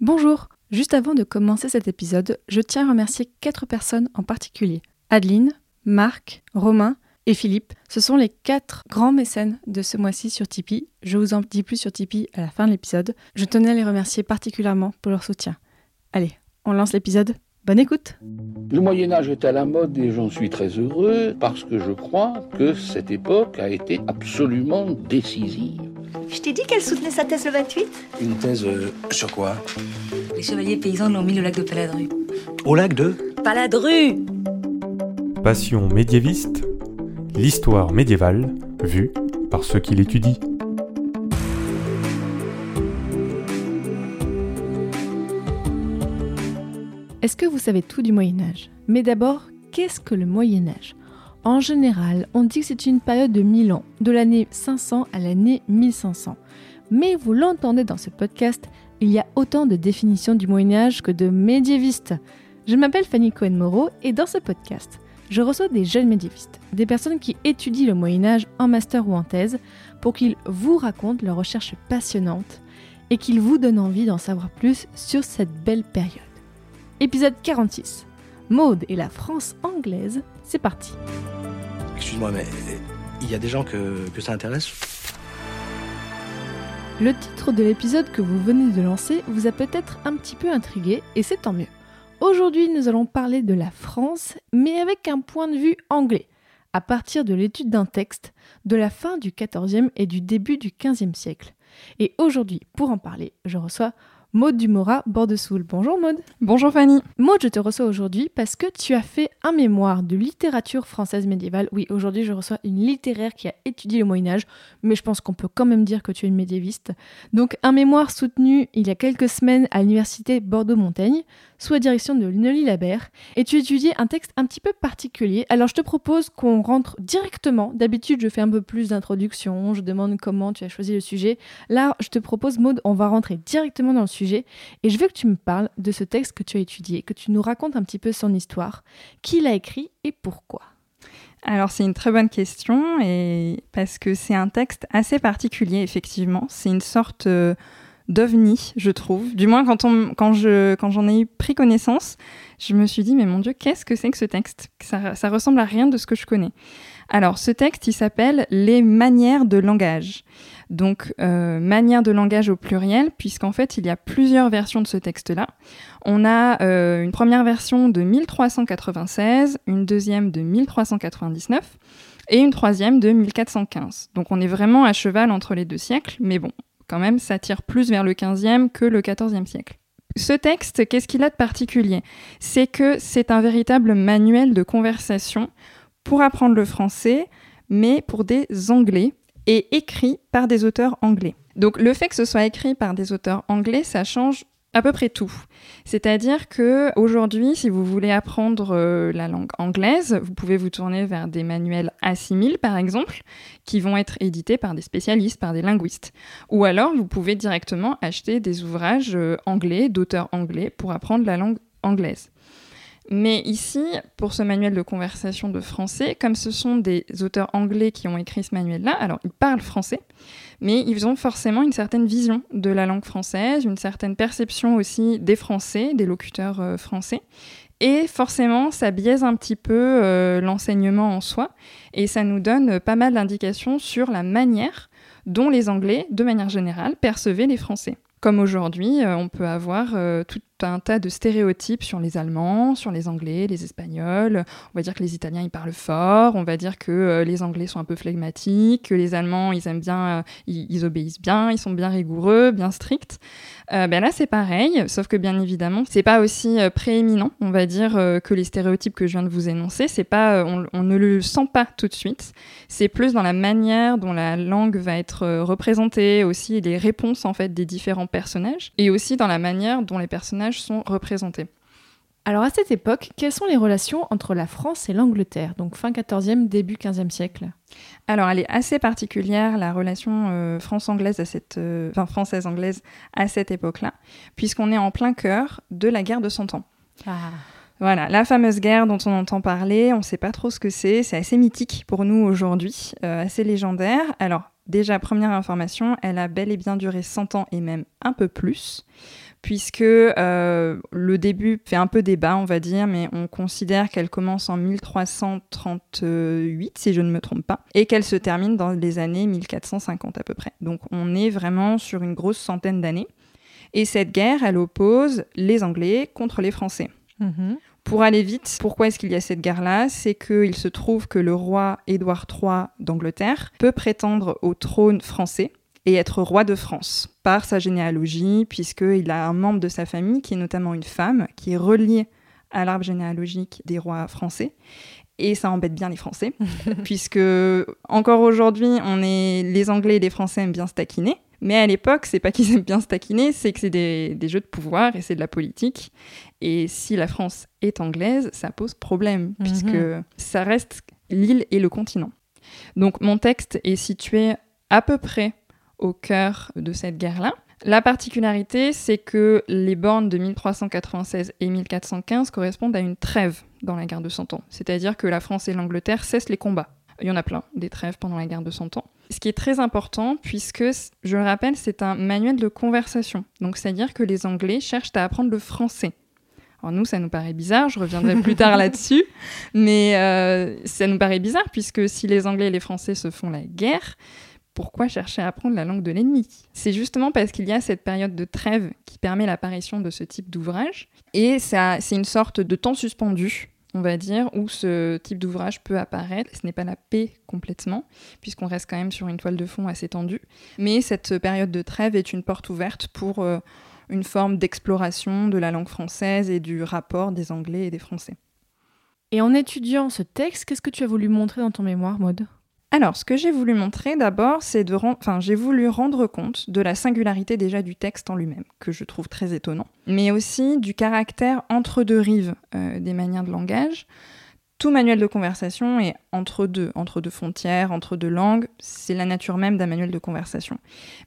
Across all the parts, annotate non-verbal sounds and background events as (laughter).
Bonjour Juste avant de commencer cet épisode, je tiens à remercier quatre personnes en particulier. Adeline, Marc, Romain et Philippe. Ce sont les quatre grands mécènes de ce mois-ci sur Tipeee. Je vous en dis plus sur Tipeee à la fin de l'épisode. Je tenais à les remercier particulièrement pour leur soutien. Allez, on lance l'épisode. Bonne écoute Le Moyen Âge est à la mode et j'en suis très heureux parce que je crois que cette époque a été absolument décisive. Je t'ai dit qu'elle soutenait sa thèse le 28 Une thèse euh, sur quoi? Les chevaliers paysans l'ont mis au lac de Paladru. Au lac de? Paladru! Passion médiéviste, l'histoire médiévale vue par ceux qui l'étudient. Est-ce que vous savez tout du Moyen Âge? Mais d'abord, qu'est-ce que le Moyen Âge? En général, on dit que c'est une période de 1000 ans, de l'année 500 à l'année 1500. Mais vous l'entendez dans ce podcast, il y a autant de définitions du Moyen Âge que de médiévistes. Je m'appelle Fanny Cohen-Moreau et dans ce podcast, je reçois des jeunes médiévistes, des personnes qui étudient le Moyen Âge en master ou en thèse, pour qu'ils vous racontent leurs recherches passionnantes et qu'ils vous donnent envie d'en savoir plus sur cette belle période. Épisode 46. Maude et la France anglaise, c'est parti. Excuse-moi, mais il y a des gens que, que ça intéresse? Le titre de l'épisode que vous venez de lancer vous a peut-être un petit peu intrigué et c'est tant mieux. Aujourd'hui, nous allons parler de la France, mais avec un point de vue anglais, à partir de l'étude d'un texte de la fin du XIVe et du début du XVe siècle. Et aujourd'hui, pour en parler, je reçois Maude Dumora, Bordesoul. Bonjour Maude. Bonjour Fanny. Maude, je te reçois aujourd'hui parce que tu as fait un mémoire de littérature française médiévale. Oui, aujourd'hui, je reçois une littéraire qui a étudié le Moyen-Âge, mais je pense qu'on peut quand même dire que tu es une médiéviste. Donc, un mémoire soutenu il y a quelques semaines à l'université Bordeaux-Montaigne, sous la direction de Nelly Labert, et tu étudies un texte un petit peu particulier. Alors, je te propose qu'on rentre directement. D'habitude, je fais un peu plus d'introduction, je demande comment tu as choisi le sujet. Là, je te propose, Maude, on va rentrer directement dans le sujet, et je veux que tu me parles de ce texte que tu as étudié, que tu nous racontes un petit peu son histoire, qui l'a écrit et pourquoi. Alors c'est une très bonne question et parce que c'est un texte assez particulier effectivement. C'est une sorte euh, d'ovni, je trouve. Du moins quand je, quand j'en ai pris connaissance, je me suis dit mais mon Dieu qu'est-ce que c'est que ce texte? Ça, ça ressemble à rien de ce que je connais. Alors ce texte il s'appelle Les manières de langage. Donc euh, manière de langage au pluriel puisqu'en fait il y a plusieurs versions de ce texte-là. On a euh, une première version de 1396, une deuxième de 1399 et une troisième de 1415. Donc on est vraiment à cheval entre les deux siècles, mais bon, quand même, ça tire plus vers le 15e que le 14e siècle. Ce texte, qu'est-ce qu'il a de particulier? C'est que c'est un véritable manuel de conversation pour apprendre le français, mais pour des Anglais, et écrit par des auteurs anglais. Donc le fait que ce soit écrit par des auteurs anglais, ça change à peu près tout. C'est-à-dire que aujourd'hui, si vous voulez apprendre euh, la langue anglaise, vous pouvez vous tourner vers des manuels assimil par exemple, qui vont être édités par des spécialistes, par des linguistes. Ou alors, vous pouvez directement acheter des ouvrages euh, anglais, d'auteurs anglais, pour apprendre la langue anglaise. Mais ici, pour ce manuel de conversation de français, comme ce sont des auteurs anglais qui ont écrit ce manuel-là, alors ils parlent français, mais ils ont forcément une certaine vision de la langue française, une certaine perception aussi des Français, des locuteurs euh, français. Et forcément, ça biaise un petit peu euh, l'enseignement en soi, et ça nous donne pas mal d'indications sur la manière dont les Anglais, de manière générale, percevaient les Français. Comme aujourd'hui, euh, on peut avoir euh, tout un tas de stéréotypes sur les Allemands, sur les Anglais, les Espagnols. On va dire que les Italiens, ils parlent fort. On va dire que euh, les Anglais sont un peu flegmatiques, que les Allemands, ils aiment bien, ils, ils, obéissent bien, ils sont bien rigoureux, bien stricts. ben là, c'est pareil, sauf que bien évidemment, c'est pas aussi prééminent, on va dire, que les stéréotypes que je viens de vous énoncer. C'est pas, on, on, ne le sent pas tout de suite. C'est plus dans la manière dont la langue va être représentée, aussi les réponses en fait des différents personnages, et aussi dans la manière dont les personnages sont représentés. Alors à cette époque, quelles sont les relations entre la France et l'Angleterre, donc fin 14e, début 15e siècle Alors elle est assez particulière, la relation euh, France-anglaise à cette, euh, enfin, française-anglaise à cette époque-là, puisqu'on est en plein cœur de la guerre de Cent Ans. Ah. Voilà, la fameuse guerre dont on entend parler, on ne sait pas trop ce que c'est, c'est assez mythique pour nous aujourd'hui, euh, assez légendaire. Alors déjà, première information, elle a bel et bien duré 100 ans et même un peu plus puisque euh, le début fait un peu débat, on va dire, mais on considère qu'elle commence en 1338, si je ne me trompe pas, et qu'elle se termine dans les années 1450 à peu près. Donc on est vraiment sur une grosse centaine d'années. Et cette guerre, elle oppose les Anglais contre les Français. Mhm. Pour aller vite, pourquoi est-ce qu'il y a cette guerre-là? C'est qu'il se trouve que le roi Édouard III d'Angleterre peut prétendre au trône français et être roi de France par sa généalogie, puisqu'il a un membre de sa famille qui est notamment une femme, qui est reliée à l'arbre généalogique des rois français. Et ça embête bien les Français, (laughs) puisque encore aujourd'hui, on est les Anglais et les Français aiment bien se taquiner. Mais à l'époque, c'est pas qu'ils (laughs) aiment bien se taquiner, c'est que c'est des, des jeux de pouvoir et c'est de la politique. Et si la France est anglaise, ça pose problème, Mhm. puisque ça reste l'île et le continent. Donc mon texte est situé à peu près au cœur de cette guerre-là. La particularité, c'est que les bornes de 1396 et 1415 correspondent à une trêve dans la guerre de Cent Ans. C'est-à-dire que la France et l'Angleterre cessent les combats. Il y en a plein, des trêves pendant la guerre de Cent Ans. Ce qui est très important, puisque, je le rappelle, c'est un manuel de conversation. Donc, c'est-à-dire que les Anglais cherchent à apprendre le français. Alors nous, ça nous paraît bizarre, je reviendrai plus tard (laughs) là-dessus, mais euh, ça nous paraît bizarre, puisque si les Anglais et les Français se font la guerre, pourquoi chercher à apprendre la langue de l'ennemi C'est justement parce qu'il y a cette période de trêve qui permet l'apparition de ce type d'ouvrage, et c'est une sorte de temps suspendu, on va dire, où ce type d'ouvrage peut apparaître. Ce n'est pas la paix complètement, puisqu'on reste quand même sur une toile de fond assez tendue, mais cette période de trêve est une porte ouverte pour euh, une forme d'exploration de la langue française et du rapport des Anglais et des Français. Et en étudiant ce texte, qu'est-ce que tu as voulu montrer dans ton mémoire, Maud Alors, ce que j'ai voulu montrer d'abord, c'est de enfin, j'ai voulu rendre compte de la singularité déjà du texte en lui-même, que je trouve très étonnant, mais aussi du caractère entre deux rives euh, des manières de langage. Tout manuel de conversation est entre deux, entre deux frontières, entre deux langues. C'est la nature même d'un manuel de conversation.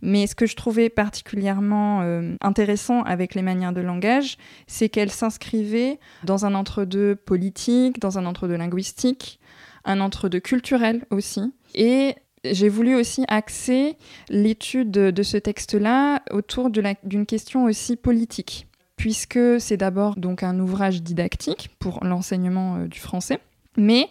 Mais ce que je trouvais particulièrement euh, intéressant avec les manières de langage, c'est qu'elles s'inscrivaient dans un entre-deux politique, dans un entre-deux linguistique, un entre-deux culturel aussi. Et j'ai voulu aussi axer l'étude de, ce texte-là autour d'une question aussi politique, puisque c'est d'abord donc un ouvrage didactique pour l'enseignement euh, du français, mais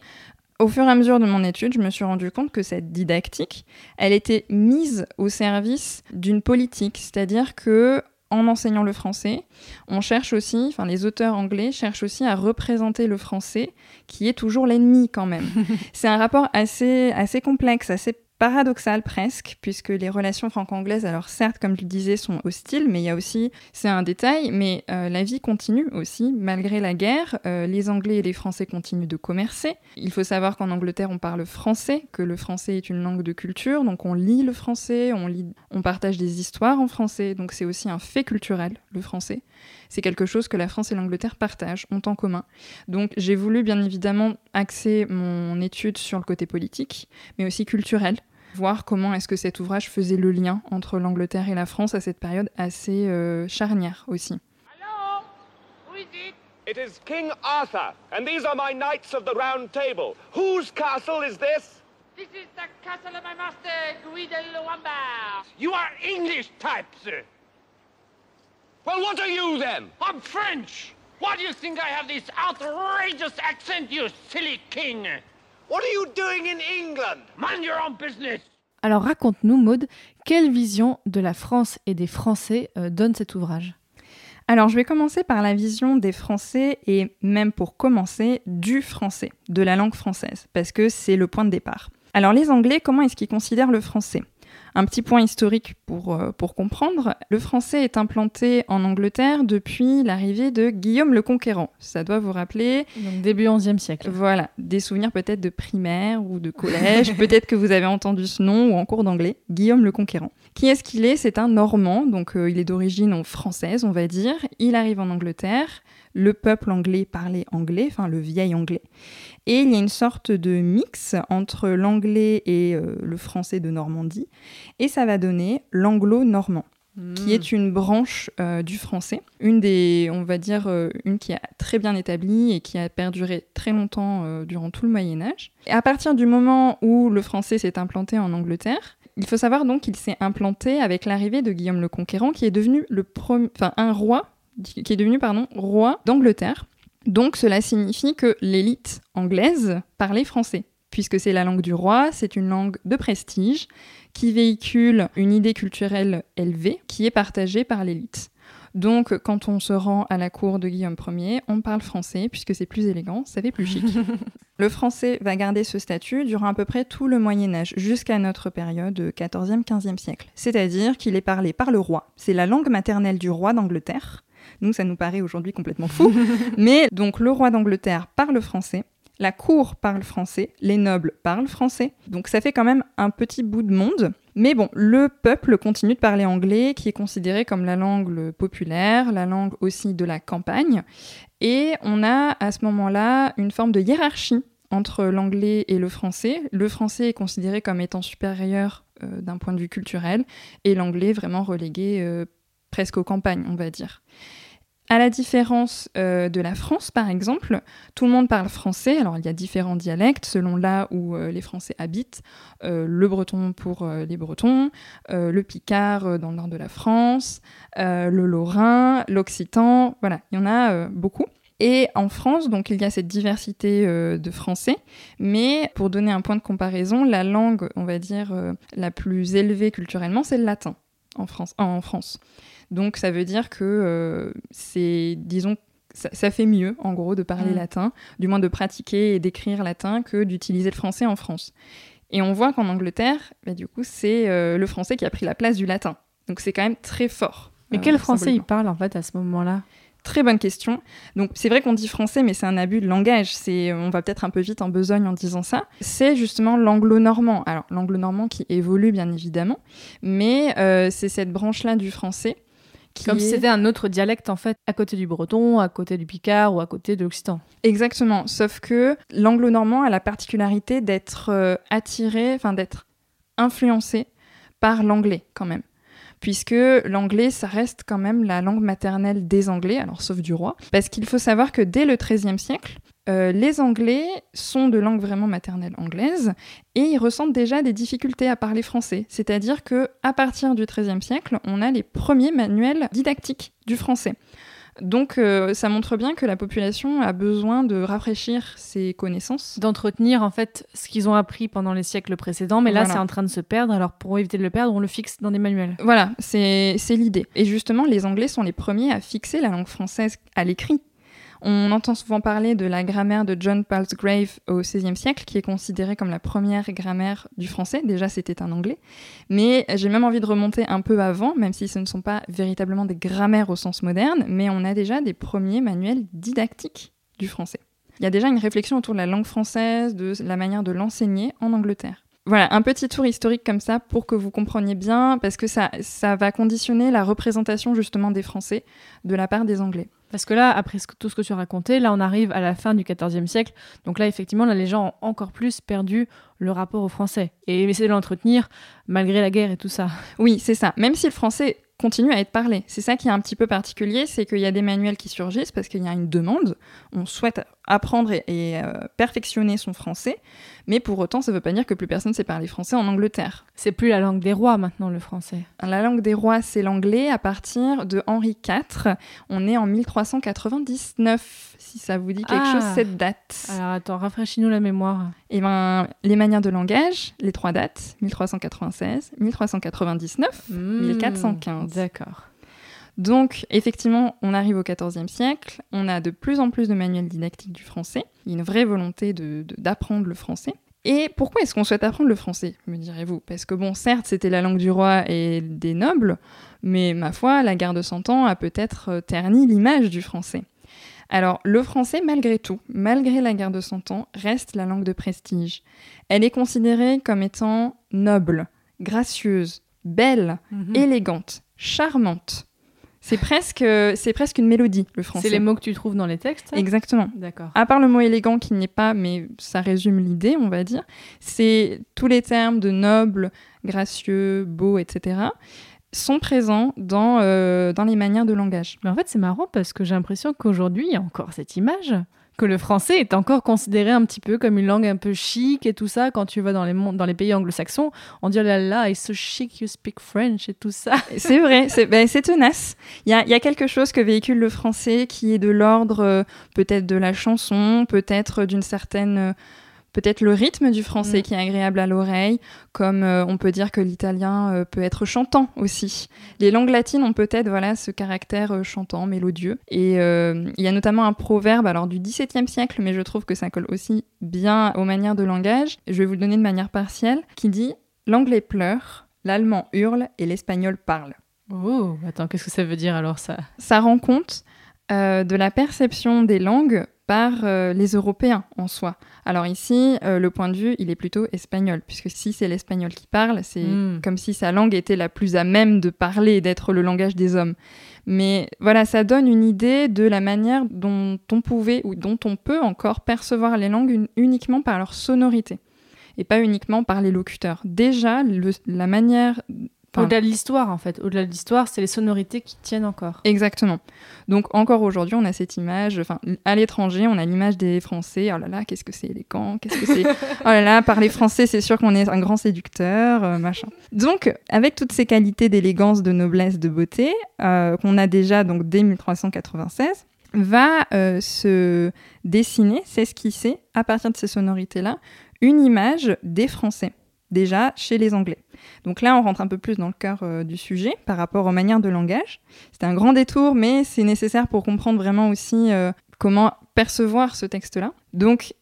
au fur et à mesure de mon étude, je me suis rendu compte que cette didactique, elle était mise au service d'une politique, c'est-à-dire que en enseignant le français, on cherche aussi, enfin les auteurs anglais cherchent aussi à représenter le français qui est toujours l'ennemi quand même. (laughs) c'est un rapport assez, assez complexe, assez paradoxal presque, puisque les relations franco-anglaises, alors certes, comme je le disais, sont hostiles, mais il y a aussi, c'est un détail, mais euh, la vie continue aussi, malgré la guerre, euh, les Anglais et les Français continuent de commercer. Il faut savoir qu'en Angleterre, on parle français, que le français est une langue de culture, donc on lit le français, on, lit, on partage des histoires en français, donc c'est aussi un fait culturel, le français. C'est quelque chose que la France et l'Angleterre partagent, ont en commun. Donc j'ai voulu bien évidemment axer mon étude sur le côté politique, mais aussi culturel, voir comment est-ce que cet ouvrage faisait le lien entre l'Angleterre et la France à cette période assez euh, charnière aussi. Hello? Who is it? It is King Arthur, and these are my knights of the Round Table. Whose castle is this? This is the castle of my master, Guidelwamba. You are English type, sir. Well, what are you then? I'm French. Why do you think I have this outrageous accent, you silly king? What are you doing in England? Mind your own business. Alors raconte-nous, Maud, quelle vision de la France et des Français euh, donne cet ouvrage? Alors, je vais commencer par la vision des Français et même pour commencer, du français, de la langue française, parce que c'est le point de départ. Alors, les Anglais, comment est-ce qu'ils considèrent le français? Un petit point historique pour, euh, pour comprendre. Le français est implanté en Angleterre depuis l'arrivée de Guillaume le Conquérant. Ça doit vous rappeler Donc début 11e siècle. voilà, des souvenirs peut-être de primaire ou de collège, (laughs) peut-être que vous avez entendu ce nom ou en cours d'anglais, Guillaume le Conquérant. Qui est-ce qu'il est? C'est un Normand, donc euh, il est d'origine française, on va dire. Il arrive en Angleterre, le peuple anglais parlait anglais, enfin le vieil anglais. Et il y a une sorte de mix entre l'anglais et euh, le français de Normandie, et ça va donner l'anglo-normand qui est une branche euh, du français, une des, on va dire, euh, une qui est très bien établie et qui a perduré très longtemps durant tout le Moyen Âge. Et à partir du moment où le français s'est implanté en Angleterre, Il faut savoir donc qu'il s'est implanté avec l'arrivée de Guillaume le Conquérant, qui est devenu le premier, enfin un roi, qui est devenu pardon roi d'Angleterre. Donc cela signifie que l'élite anglaise parlait français, puisque c'est la langue du roi, c'est une langue de prestige qui véhicule une idée culturelle élevée qui est partagée par l'élite. Donc, quand on se rend à la cour de Guillaume Ier, on parle français puisque c'est plus élégant, ça fait plus chic. (laughs) le français va garder ce statut durant à peu près tout le Moyen Âge, jusqu'à notre période 14e, 15e siècle. C'est-à-dire qu'il est parlé par le roi. C'est la langue maternelle du roi d'Angleterre. Nous, ça nous paraît aujourd'hui complètement fou. (laughs) Mais donc, le roi d'Angleterre parle français. La cour parle français, les nobles parlent français, donc ça fait quand même un petit bout de monde. Mais bon, le peuple continue de parler anglais, qui est considéré comme la langue populaire, la langue aussi de la campagne. Et on a à ce moment-là une forme de hiérarchie entre l'anglais et le français. Le français est considéré comme étant supérieur euh, d'un point de vue culturel, et l'anglais vraiment relégué euh, presque aux campagnes, on va dire. À la différence euh, de la France, par exemple, tout le monde parle français. Alors, il y a différents dialectes selon là où euh, les Français habitent. Euh, le breton pour les Bretons, le picard dans le nord de la France, le lorrain, l'occitan. Voilà, il y en a beaucoup. Et en France, donc, il y a cette diversité de français. Mais pour donner un point de comparaison, la langue, on va dire, la plus élevée culturellement, c'est le latin en France. En France. Donc ça veut dire que euh, c'est, disons, ça, fait mieux, en gros, de parler mm. latin, du moins de pratiquer et d'écrire latin, que d'utiliser le français en France. Et on voit qu'en Angleterre, bah, du coup, c'est euh, le français qui a pris la place du latin. Donc c'est quand même très fort. Mais quel euh, français il parle en fait à ce moment-là? Très bonne question. Donc c'est vrai qu'on dit français, mais c'est un abus de langage. C'est, on va peut-être un peu vite en besogne en disant ça. C'est justement l'anglo-normand. Alors l'anglo-normand qui évolue bien évidemment, mais c'est cette branche-là du français comme si c'était un autre dialecte en fait, à côté du breton, à côté du picard ou à côté de l'occitan. Exactement, sauf que l'anglo-normand a la particularité d'être euh, attiré, enfin d'être influencé par l'anglais quand même puisque l'anglais, ça reste quand même la langue maternelle des Anglais, alors sauf du roi, parce qu'il faut savoir que dès le XIIIe siècle, euh, les Anglais sont de langue vraiment maternelle anglaise et ils ressentent déjà des difficultés à parler français. C'est-à-dire que à partir du XIIIe siècle, on a les premiers manuels didactiques du français. Donc euh, ça montre bien que la population a besoin de rafraîchir ses connaissances. D'entretenir en fait ce qu'ils ont appris pendant les siècles précédents, mais là c'est en train de se perdre, alors pour éviter de le perdre, on le fixe dans des manuels. Voilà, c'est l'idée. Et justement, les Anglais sont les premiers à fixer la langue française à l'écrit. On entend souvent parler de la grammaire de John Palsgrave au XVIe siècle, qui est considérée comme la première grammaire du français. Déjà, c'était un anglais. Mais j'ai même envie de remonter un peu avant, même si ce ne sont pas véritablement des grammaires au sens moderne, mais on a déjà des premiers manuels didactiques du français. Il y a déjà une réflexion autour de la langue française, de la manière de l'enseigner en Angleterre. Voilà, un petit tour historique comme ça pour que vous compreniez bien, parce que ça, ça va conditionner la représentation justement des Français de la part des Anglais. Parce que là, après tout ce que tu as raconté, là, on arrive à la fin du XIVe siècle. Donc là, effectivement, là, les gens ont encore plus perdu le rapport au français et essayer de l'entretenir malgré la guerre et tout ça. (laughs) Oui, c'est ça. Même si le français continue à être parlé. C'est ça qui est un petit peu particulier, c'est qu'il y a des manuels qui surgissent parce qu'il y a une demande. On souhaite apprendre et, euh, perfectionner son français, mais pour autant, ça ne veut pas dire que plus personne sait parler français en Angleterre. C'est plus la langue des rois maintenant, le français. La langue des rois, c'est l'anglais à partir de Henri IV. On est en 1399, si ça vous dit quelque chose, ah. cette date. Alors attends, rafraîchis-nous la mémoire. Eh ben, les manières de langage, les trois dates, 1396, 1399, 1415. D'accord. Donc, effectivement, on arrive au XIVe siècle, on a de plus en plus de manuels didactiques du français, il y a une vraie volonté d'apprendre le français. Et pourquoi est-ce qu'on souhaite apprendre le français, me direz-vous? Parce que bon, certes, c'était la langue du roi et des nobles, mais ma foi, la guerre de Cent Ans a peut-être euh, terni l'image du français. Alors, le français, malgré tout, malgré la guerre de Cent Ans, reste la langue de prestige. Elle est considérée comme étant noble, gracieuse, belle, mhm. élégante, charmante. C'est presque, c'est presque une mélodie, le français. C'est les mots que tu trouves dans les textes Exactement. D'accord. À part le mot élégant qui n'est pas, mais ça résume l'idée, on va dire, c'est tous les termes de noble, gracieux, beau, etc sont présents dans, euh, dans les manières de langage. Mais en fait, c'est marrant parce que j'ai l'impression qu'aujourd'hui, il y a encore cette image que le français est encore considéré un petit peu comme une langue un peu chic et tout ça. Quand tu vas dans les, pays anglo-saxons, on dit oh là là, it's so chic, you speak French et tout ça. C'est vrai, c'est ben, tenace. Il y a, quelque chose que véhicule le français qui est de l'ordre euh, peut-être de la chanson, peut-être d'une certaine... euh, Peut-être le rythme du français Mm. qui est agréable à l'oreille, comme euh, on peut dire que l'italien euh, peut être chantant aussi. Les langues latines ont peut-être voilà ce caractère euh, chantant, mélodieux. Et il y a notamment un proverbe alors du XVIIe siècle, mais je trouve que ça colle aussi bien aux manières de langage. Je vais vous le donner de manière partielle, qui dit l'anglais pleure, l'allemand hurle et l'espagnol parle Oh, attends, qu'est-ce que ça veut dire alors ça? Ça rend compte euh, de la perception des langues par euh, les Européens en soi. Alors ici, euh, le point de vue, il est plutôt espagnol, puisque si c'est l'espagnol qui parle, c'est Mm. comme si sa langue était la plus à même de parler et d'être le langage des hommes. Mais voilà, ça donne une idée de la manière dont on pouvait ou dont on peut encore percevoir les langues un- uniquement par leur sonorité et pas uniquement par les locuteurs. Déjà, le- la manière Au-delà de l'histoire, en fait. Au-delà de l'histoire, c'est les sonorités qui tiennent encore. Exactement. Donc encore aujourd'hui, on a cette image, enfin à l'étranger, on a l'image des Français. Oh là là, qu'est-ce que c'est élégant, qu'est-ce que c'est (laughs) Oh là là, parler français, c'est sûr qu'on est un grand séducteur, euh, machin. Donc avec toutes ces qualités d'élégance, de noblesse, de beauté euh, qu'on a déjà donc dès 1396, va euh, se dessiner, s'esquisser à partir de ces sonorités-là, une image des Français déjà chez les Anglais. Donc là, on rentre un peu plus dans le cœur euh, du sujet par rapport aux manières de langage. C'est un grand détour, mais c'est nécessaire pour comprendre vraiment aussi euh, comment percevoir ce texte-là. Donc,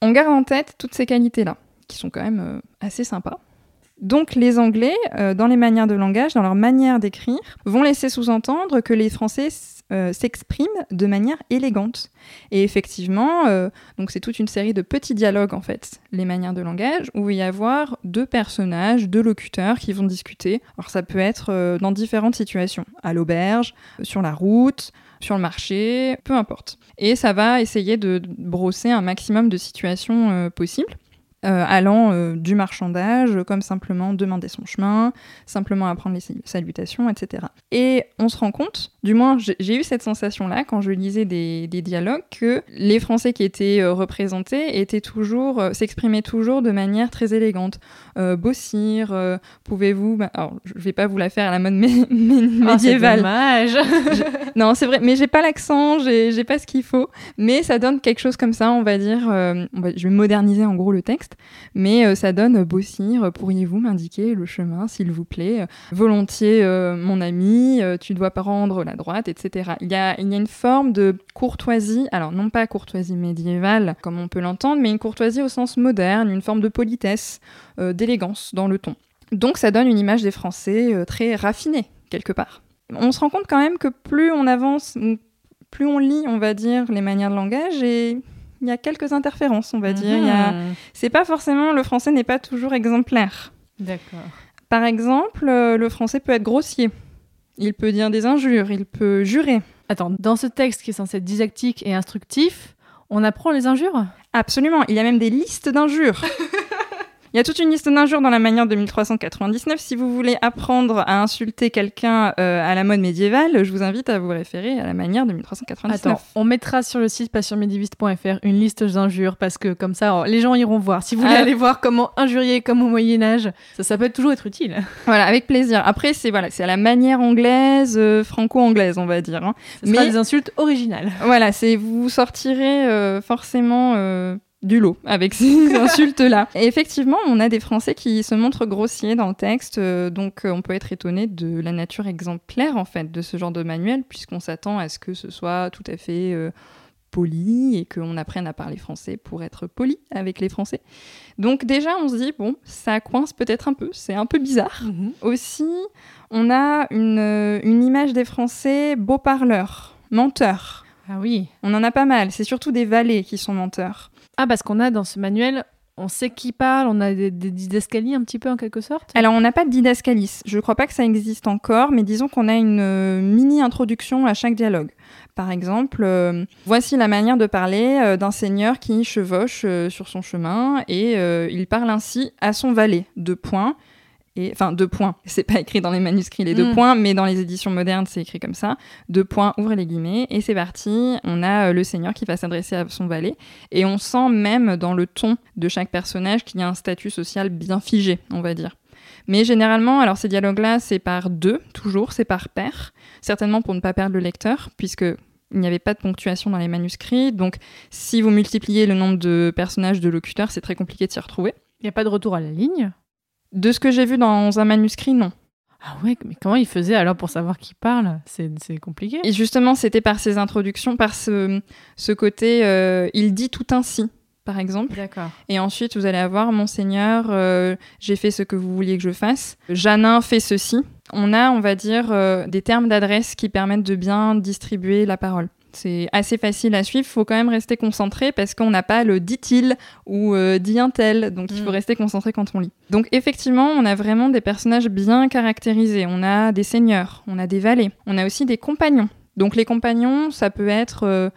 on garde en tête toutes ces qualités-là, qui sont quand même euh, assez sympas. Donc, les Anglais, euh, dans les manières de langage, dans leur manière d'écrire, vont laisser sous-entendre que les Français euh, s'expriment de manière élégante. Et effectivement, euh, donc c'est toute une série de petits dialogues en fait, les manières de langage, où il va y avoir deux personnages, deux locuteurs qui vont discuter. Alors ça peut être dans différentes situations, à l'auberge, sur la route, sur le marché, peu importe. Et ça va essayer de brosser un maximum de situations possibles. Euh, allant euh, du marchandage, comme simplement demander son chemin, simplement apprendre les sal- salutations, etc. Et on se rend compte, du moins j'ai eu cette sensation-là quand je lisais des, des dialogues, que les Français qui étaient euh, représentés étaient toujours, euh, s'exprimaient toujours de manière très élégante. Euh, Bossir, euh, pouvez-vous, bah, alors je vais pas vous la faire à la mode mé- (laughs) mé- Ah, c'est médiévale, dommage. non, c'est vrai, mais j'ai pas l'accent, j'ai pas ce qu'il faut. Mais ça donne quelque chose comme ça, on va dire. euh, on va- je vais moderniser en gros le texte, mais euh, ça donne Bossir, pourriez-vous m'indiquer le chemin, s'il vous plaît? Volontiers, euh, mon ami, euh, tu dois prendre la droite, etc. Il y, a, une forme de courtoisie, alors non pas courtoisie médiévale, comme on peut l'entendre, mais une courtoisie au sens moderne, une forme de politesse, d'élégance dans le ton. Donc ça donne une image des Français très raffinée, quelque part on se rend compte quand même que plus on avance, plus on lit, on va dire, les manières de langage, et il y a quelques interférences, on va dire. Il y a- Mhm. C'est pas forcément, le français n'est pas toujours exemplaire. D'accord. Par exemple, euh, le français peut être grossier. Il peut dire des injures, il peut jurer. Attends, dans ce texte qui est censé être didactique et instructif, on apprend les injures? Absolument, il y a même des listes d'injures. (laughs) Il y a toute une liste d'injures dans la manière de 1399. Si vous voulez apprendre à insulter quelqu'un euh, à la mode médiévale, je vous invite à vous référer à la manière de 1399. Attends, on mettra sur le site passionmédiéviste.fr une liste d'injures parce que comme ça, oh, les gens iront voir. Si vous voulez Ah. aller voir comment injurier comme au Moyen Âge, ça, ça peut toujours être utile. (laughs) Voilà, avec plaisir. Après, c'est voilà, c'est à la manière anglaise, euh, franco-anglaise, on va dire. hein. Ce sera Mais- des insultes originales. Voilà, c'est vous sortirez euh, forcément du lot avec ces (laughs) insultes-là. Et effectivement, on a des Français qui se montrent grossiers dans le texte, euh, donc euh, on peut être étonné de la nature exemplaire en fait de ce genre de manuel, puisqu'on s'attend à ce que ce soit tout à fait euh, poli et qu'on apprenne à parler français pour être poli avec les Français. Donc déjà, on se dit bon, ça coince peut-être un peu, c'est un peu bizarre. Aussi, on a une, une image des Français beaux parleurs, menteurs. Ah oui. On en a pas mal, c'est surtout des valets qui sont menteurs. Ah, parce qu'on a dans ce manuel, on sait qui parle, on a des, des didascalies un petit peu en quelque sorte. Alors on n'a pas de didascalis, je crois pas que ça existe encore, mais disons qu'on a une euh, mini-introduction à chaque dialogue. Par exemple, euh, voici la manière de parler euh, d'un seigneur qui chevauche sur son chemin et il parle ainsi à son valet, deux points. Et, enfin, deux points. C'est pas écrit dans les manuscrits les deux Mm. points, mais dans les éditions modernes, c'est écrit comme ça. Deux points, ouvrez les guillemets, et c'est parti. On a euh, le seigneur qui va s'adresser à son valet. Et on sent même dans le ton de chaque personnage qu'il y a un statut social bien figé, on va dire. Mais généralement, alors ces dialogues-là, c'est par deux, toujours, c'est par paire. Certainement pour ne pas perdre le lecteur, puisque il n'y avait pas de ponctuation dans les manuscrits. Donc, si vous multipliez le nombre de personnages de locuteurs, c'est très compliqué de s'y retrouver. Il n'y a pas de retour à la ligne? De ce que j'ai vu dans un manuscrit, non. Ah ouais, mais comment il faisait alors pour savoir qui parle? C'est compliqué. Et justement, c'était par ces introductions, par ce, ce côté, euh, il dit tout ainsi, par exemple. D'accord. Et ensuite, vous allez avoir Monseigneur, euh, j'ai fait ce que vous vouliez que je fasse. Janin fait ceci. On a, on va dire, euh, des termes d'adresse qui permettent de bien distribuer la parole. C'est assez facile à suivre. Il faut quand même rester concentré parce qu'on n'a pas le dit-il ou euh, dit un tel. Donc il faut Mm. rester concentré quand on lit. Donc effectivement, on a vraiment des personnages bien caractérisés. On a des seigneurs, on a des valets, on a aussi des compagnons. Donc les compagnons, ça peut être euh,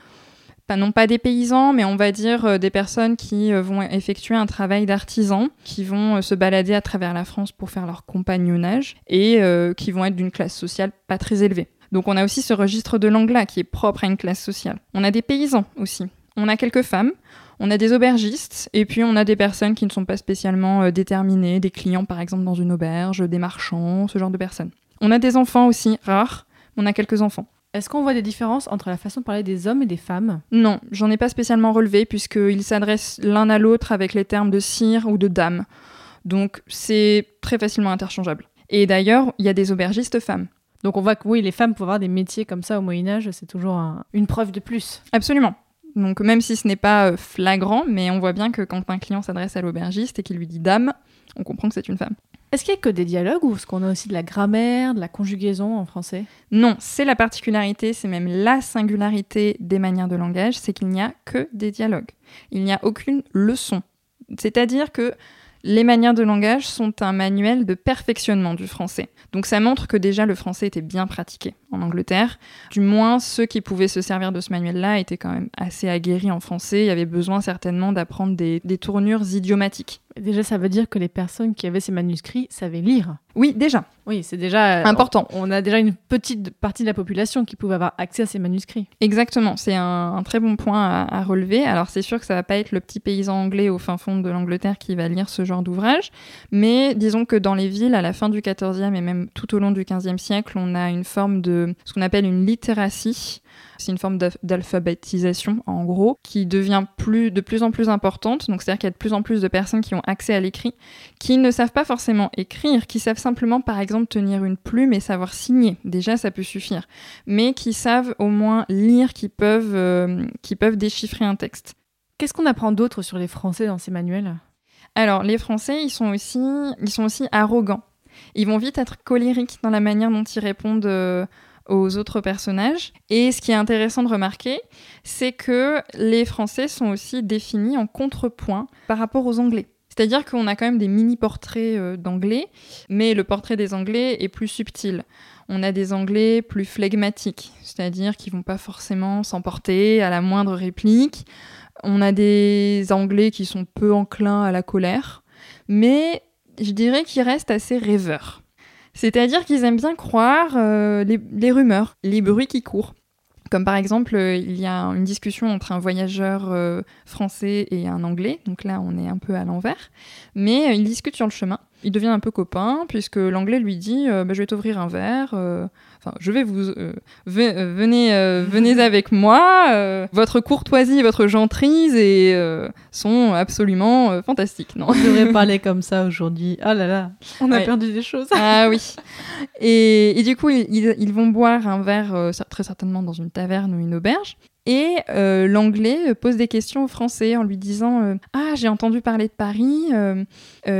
non pas des paysans, mais on va dire euh, des personnes qui vont effectuer un travail d'artisan, qui vont se balader à travers la France pour faire leur compagnonnage et euh, qui vont être d'une classe sociale pas très élevée. Donc on a aussi ce registre de langue-là qui est propre à une classe sociale. On a des paysans aussi. On a quelques femmes, on a des aubergistes, et puis on a des personnes qui ne sont pas spécialement euh, déterminées, des clients par exemple dans une auberge, des marchands, ce genre de personnes. On a des enfants aussi, rares, on a quelques enfants. Est-ce qu'on voit des différences entre la façon de parler des hommes et des femmes? Non, j'en ai pas spécialement relevé puisqu'ils s'adressent l'un à l'autre avec les termes de sire ou de dame. Donc c'est très facilement interchangeable. Et d'ailleurs, il y a des aubergistes femmes. Donc on voit que oui, les femmes pour avoir des métiers comme ça au Moyen Âge, c'est toujours un- une preuve de plus. Absolument. Donc même si ce n'est pas euh, flagrant, mais on voit bien que quand un client s'adresse à l'aubergiste et qu'il lui dit dame, on comprend que c'est une femme. Est-ce qu'il y a que des dialogues ou est-ce qu'on a aussi de la grammaire, de la conjugaison en français? Non, c'est la particularité, c'est même la singularité des manières de langage, c'est qu'il n'y a que des dialogues. Il n'y a aucune leçon. C'est-à-dire que les manières de langage sont un manuel de perfectionnement du français. Donc ça montre que déjà le français était bien pratiqué en Angleterre. Du moins, ceux qui pouvaient se servir de ce manuel-là étaient quand même assez aguerris en français. Il y avait besoin certainement d'apprendre des, des tournures idiomatiques. Déjà, ça veut dire que les personnes qui avaient ces manuscrits savaient lire. Oui, déjà. Oui, c'est déjà euh, Important. On, on a déjà une petite partie de la population qui pouvait avoir accès à ces manuscrits. Exactement, c'est un, un très bon point à, à relever. Alors c'est sûr que ça va pas être le petit paysan anglais au fin fond de l'Angleterre qui va lire ce genre d'ouvrage, mais disons que dans les villes, à la fin du XIVe et même tout au long du XVe siècle, on a une forme de ce qu'on appelle une littératie. C'est une forme d'alph- d'alphabétisation, en gros, qui devient plus, de plus en plus importante. Donc, c'est-à-dire qu'il y a de plus en plus de personnes qui ont accès à l'écrit, qui ne savent pas forcément écrire, qui savent simplement, par exemple, tenir une plume et savoir signer. Déjà, ça peut suffire mais qui savent au moins lire, qui peuvent, euh, qui peuvent déchiffrer un texte. Qu'est-ce qu'on apprend d'autre sur les Français dans ces manuels? Alors, les Français, ils sont aussi, ils sont aussi arrogants. Ils vont vite être colériques dans la manière dont ils répondent euh, aux autres personnages. Et ce qui est intéressant de remarquer, c'est que les Français sont aussi définis en contrepoint par rapport aux Anglais. C'est-à-dire qu'on a quand même des mini-portraits euh, d'Anglais, mais le portrait des Anglais est plus subtil. On a des Anglais plus flegmatiques, c'est-à-dire qui vont pas forcément s'emporter à la moindre réplique. On a des Anglais qui sont peu enclins à la colère, mais je dirais qu'ils restent assez rêveurs. C'est-à-dire qu'ils aiment bien croire euh, les, rumeurs, les bruits qui courent. Comme par exemple, euh, il y a une discussion entre un voyageur euh, français et un anglais, donc là on est un peu à l'envers, mais ils discutent sur le chemin. Ils deviennent un peu copains, puisque l'anglais lui dit euh, Bah, Je vais t'ouvrir un verre, euh, enfin, je vais vous. euh, ve- venez, (laughs) venez avec moi, votre courtoisie et votre gentrise et, sont absolument fantastiques. Non? On devrait (laughs) parler comme ça aujourd'hui. Oh là là, on a Ouais. perdu des choses. Ah oui. Et, et du coup, ils, vont boire un verre, très certainement dans une taverne ou une auberge. Et euh, l'anglais euh, pose des questions au français en lui disant euh, Ah, j'ai entendu parler de Paris, euh,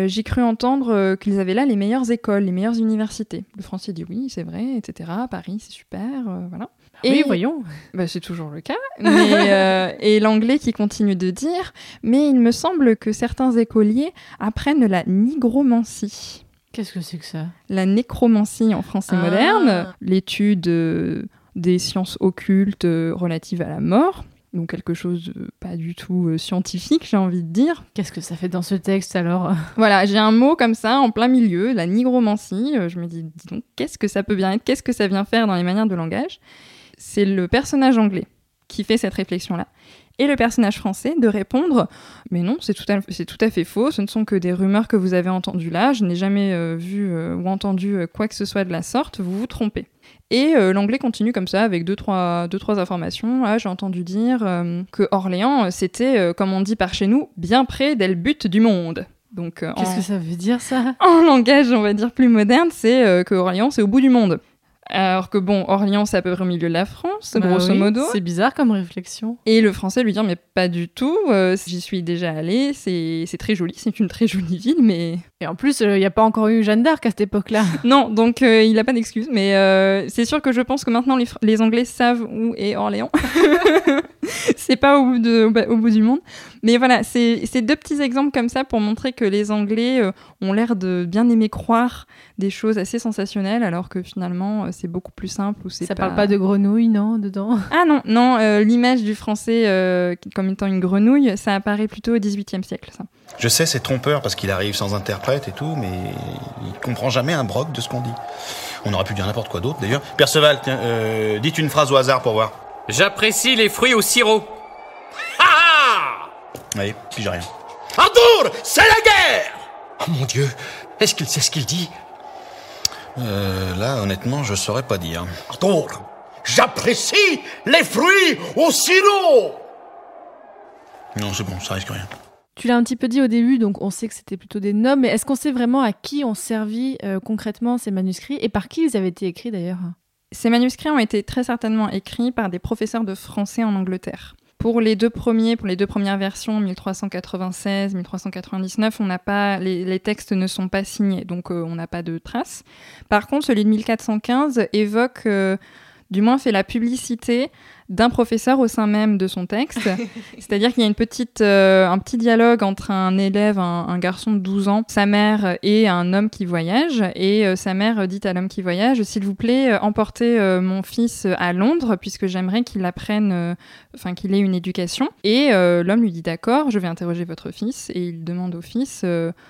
j'ai cru entendre qu'ils avaient là les meilleures écoles, les meilleures universités. Le français dit Oui, c'est vrai, etc. Paris, c'est super, voilà. Oui, Et- voyons. bah, c'est toujours le cas. Mais, euh, (laughs) et l'anglais qui continue de dire Mais il me semble que certains écoliers apprennent la nigromancie. Qu'est-ce que c'est que ça? La nécromancie en français Ah. moderne, l'étude des sciences occultes euh, relatives à la mort. donc quelque chose de pas du tout euh, scientifique, j'ai envie de dire. Qu'est-ce que ça fait dans ce texte alors? (laughs) Voilà, j'ai un mot comme ça en plein milieu, la nigromancie. Euh, je me dis, dis donc, qu'est-ce que ça peut bien être? Qu'est-ce que ça vient faire dans les manières de langage? C'est le personnage anglais qui fait cette réflexion-là. Et le personnage français de répondre Mais non, c'est tout, à, c'est tout à fait faux, ce ne sont que des rumeurs que vous avez entendues là, je n'ai jamais euh, vu euh, ou entendu quoi que ce soit de la sorte, vous vous trompez. Et euh, l'anglais continue comme ça avec deux trois, deux, trois informations. Ah, j'ai entendu dire euh, que Orléans, euh, c'était, euh, comme on dit par chez nous, bien près d'elle but du monde. Donc, Qu'est-ce en, que ça veut dire ça? (laughs) en langage, on va dire plus moderne, c'est que Orléans, c'est au bout du monde. Alors que bon, Orléans, c'est à peu près au milieu de la France, Bah grosso oui, modo. C'est bizarre comme réflexion. Et le français lui dire mais pas du tout, euh, j'y suis déjà allé, c'est très joli, c'est une très jolie ville, mais Et en plus, il n'y a pas encore eu Jeanne d'Arc à cette époque-là. (laughs) non, donc euh, il a pas d'excuse. Mais euh, c'est sûr que je pense que maintenant les, Anglais savent où est Orléans. (laughs) c'est pas au bout, de, au, ba- au bout du monde. Mais voilà, c'est deux petits exemples comme ça pour montrer que les Anglais euh, ont l'air de bien aimer croire des choses assez sensationnelles, alors que finalement euh, c'est beaucoup plus simple. Ou Ça parle pas de grenouille, non, dedans? Ah non, non, euh, l'image du français euh, comme étant une grenouille, ça apparaît plutôt au XVIIIe siècle, ça. Je sais, c'est trompeur parce qu'il arrive sans interprète et tout, mais il comprend jamais un broc de ce qu'on dit. On aurait pu dire n'importe quoi d'autre d'ailleurs. Perceval, tiens, euh, dites une phrase au hasard pour voir. J'apprécie les fruits au sirop. Ah Allez, puis j'ai rien. Arthur, c'est la guerre Oh mon Dieu, est-ce qu'il sait ce qu'il dit? Euh, là, honnêtement, je saurais pas dire. Arthur, j'apprécie les fruits au sirop Non, c'est bon, ça risque rien. Tu l'as un petit peu dit au début, donc on sait que c'était plutôt des noms, mais est-ce qu'on sait vraiment à qui ont servi euh, concrètement ces manuscrits et par qui ils avaient été écrits d'ailleurs? Ces manuscrits ont été très certainement écrits par des professeurs de français en Angleterre. Pour les deux premiers, pour les deux premières versions, 1396, 1399, on n'a pas, les, textes ne sont pas signés, donc euh, on n'a pas de traces. Par contre, celui de 1415 évoque, euh, du moins fait la publicité d'un professeur au sein même de son texte. (laughs) C'est-à-dire qu'il y a une petite, euh, un petit dialogue entre un élève, un, un garçon de 12 ans, sa mère et un homme qui voyage. Et euh, sa mère dit à l'homme qui voyage, s'il vous plaît, euh, emportez euh, mon fils à Londres, puisque j'aimerais qu'il apprenne, enfin qu'il ait une éducation. Et l'homme lui dit d'accord, je vais interroger votre fils. Et il demande au fils,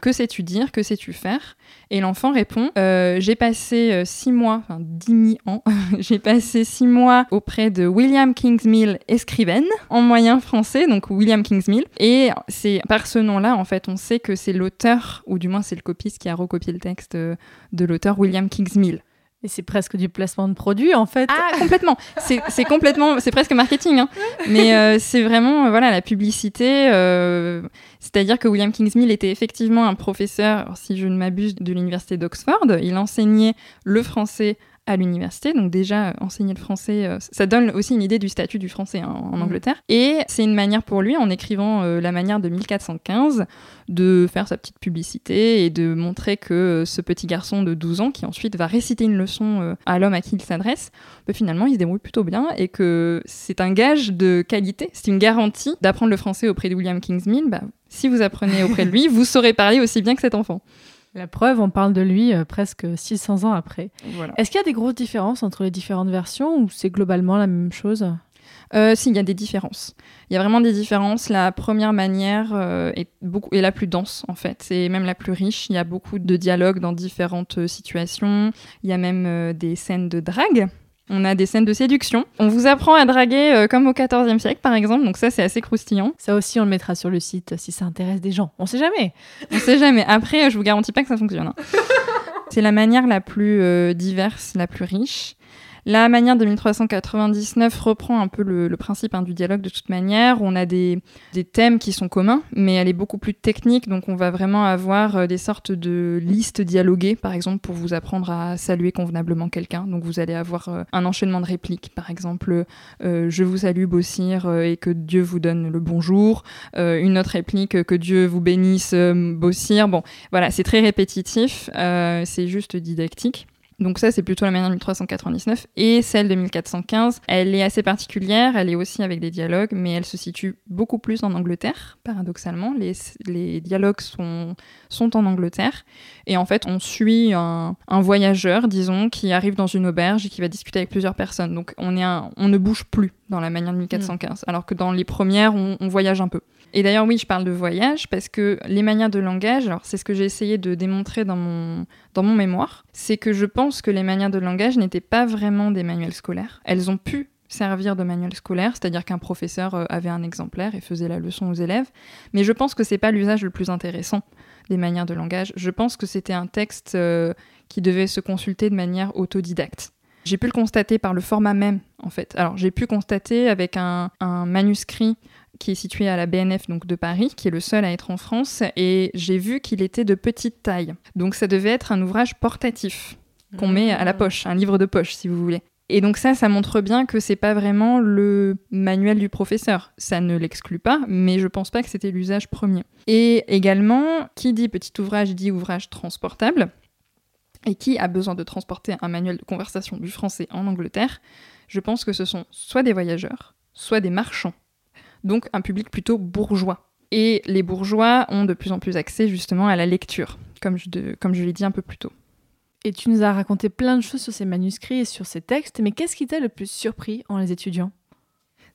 que sais-tu dire, que sais-tu faire? Et l'enfant répond, j'ai passé six mois, enfin dix ans, (laughs) j'ai passé six mois auprès de William Kingsmill, écrivaine, en moyen français, donc William Kingsmill. Et c'est par ce nom-là, en fait, on sait que c'est l'auteur, ou du moins c'est le copiste qui a recopié le texte euh, de l'auteur William Kingsmill. Et c'est presque du placement de produit en fait. Ah, (laughs) complètement. C'est complètement, c'est presque marketing. hein. Mais euh, c'est vraiment, euh, voilà, la publicité. euh, C'est-à-dire que William Kingsmill était effectivement un professeur, si je ne m'abuse, de l'université d'Oxford. Il enseignait le français à l'université. Donc déjà, euh, enseigner le français, euh, ça donne aussi une idée du statut du français hein, en Mm. Angleterre. Et c'est une manière pour lui, en écrivant euh, la manière de 1415, de faire sa petite publicité et de montrer que ce petit garçon de 12 ans, qui ensuite va réciter une leçon à l'homme à qui il s'adresse, bah, finalement, il se débrouille plutôt bien et que c'est un gage de qualité, c'est une garantie d'apprendre le français auprès de William Kingsmill. Bah, si vous apprenez auprès de lui, (laughs) vous saurez parler aussi bien que cet enfant. La preuve, on parle de lui euh, presque 600 ans après. Voilà. Est-ce qu'il y a des grosses différences entre les différentes versions ou c'est globalement la même chose? Euh, si, il y a des différences. Il y a vraiment des différences. La première manière euh, est, beaucoup, est la plus dense, en fait. C'est même la plus riche. Il y a beaucoup de dialogues dans différentes euh, situations. Il y a même euh, des scènes de drague. On a des scènes de séduction. On vous apprend à draguer euh, comme au XIVe siècle, par exemple. Donc ça, c'est assez croustillant. Ça aussi, on le mettra sur le site si ça intéresse des gens. On sait jamais. On sait jamais. Après, je vous garantis pas que ça fonctionne. hein. (laughs) C'est la manière la plus euh, diverse, la plus riche. La manière de 1399 reprend un peu le, principe hein, du dialogue de toute manière. On a des, thèmes qui sont communs, mais elle est beaucoup plus technique, donc on va vraiment avoir euh, des sortes de listes dialoguées, par exemple, pour vous apprendre à saluer convenablement quelqu'un. Donc vous allez avoir euh, un enchaînement de répliques, par exemple, euh, je vous salue, euh, et que Dieu vous donne le bonjour. Une autre réplique, que Dieu vous bénisse, sire. Bon, voilà, c'est très répétitif, c'est juste didactique. Donc ça, c'est plutôt la manière de 1399. Et celle de 1415, elle est assez particulière, elle est aussi avec des dialogues, mais elle se situe beaucoup plus en Angleterre, paradoxalement. Les, les dialogues sont, sont en Angleterre. Et en fait, on suit un, un voyageur, disons, qui arrive dans une auberge et qui va discuter avec plusieurs personnes. Donc on, est un- on ne bouge plus dans la manière de 1415, alors que dans les premières, on, on voyage un peu. Et d'ailleurs, oui, je parle de voyage parce que les manières de langage, alors c'est ce que j'ai essayé de démontrer dans mon, dans mon mémoire, c'est que je pense que les manières de langage n'étaient pas vraiment des manuels scolaires. Elles ont pu servir de manuel scolaire, c'est-à-dire qu'un professeur euh, avait un exemplaire et faisait la leçon aux élèves, mais je pense que c'est pas l'usage le plus intéressant des manières de langage. Je pense que c'était un texte euh, qui devait se consulter de manière autodidacte. J'ai pu le constater par le format même, en fait. Alors, j'ai pu constater avec un, un manuscrit qui est situé à la BNF donc de Paris, qui est le seul à être en France, et j'ai vu qu'il était de petite taille. Donc ça devait être un ouvrage portatif qu'on met à la poche, un livre de poche si vous voulez. Et donc ça, ça montre bien que c'est pas vraiment le manuel du professeur. Ça ne l'exclut pas, mais je pense pas que c'était l'usage premier. Et également, qui dit petit ouvrage dit ouvrage transportable. Et qui a besoin de transporter un manuel de conversation du français en Angleterre? Je pense que ce sont soit des voyageurs, soit des marchands. Donc un public plutôt bourgeois. Et les bourgeois ont de plus en plus accès justement à la lecture, comme je, de- comme je l'ai dit un peu plus tôt. Et tu nous as raconté plein de choses sur ces manuscrits et sur ces textes, mais qu'est-ce qui t'a le plus surpris en les étudiant?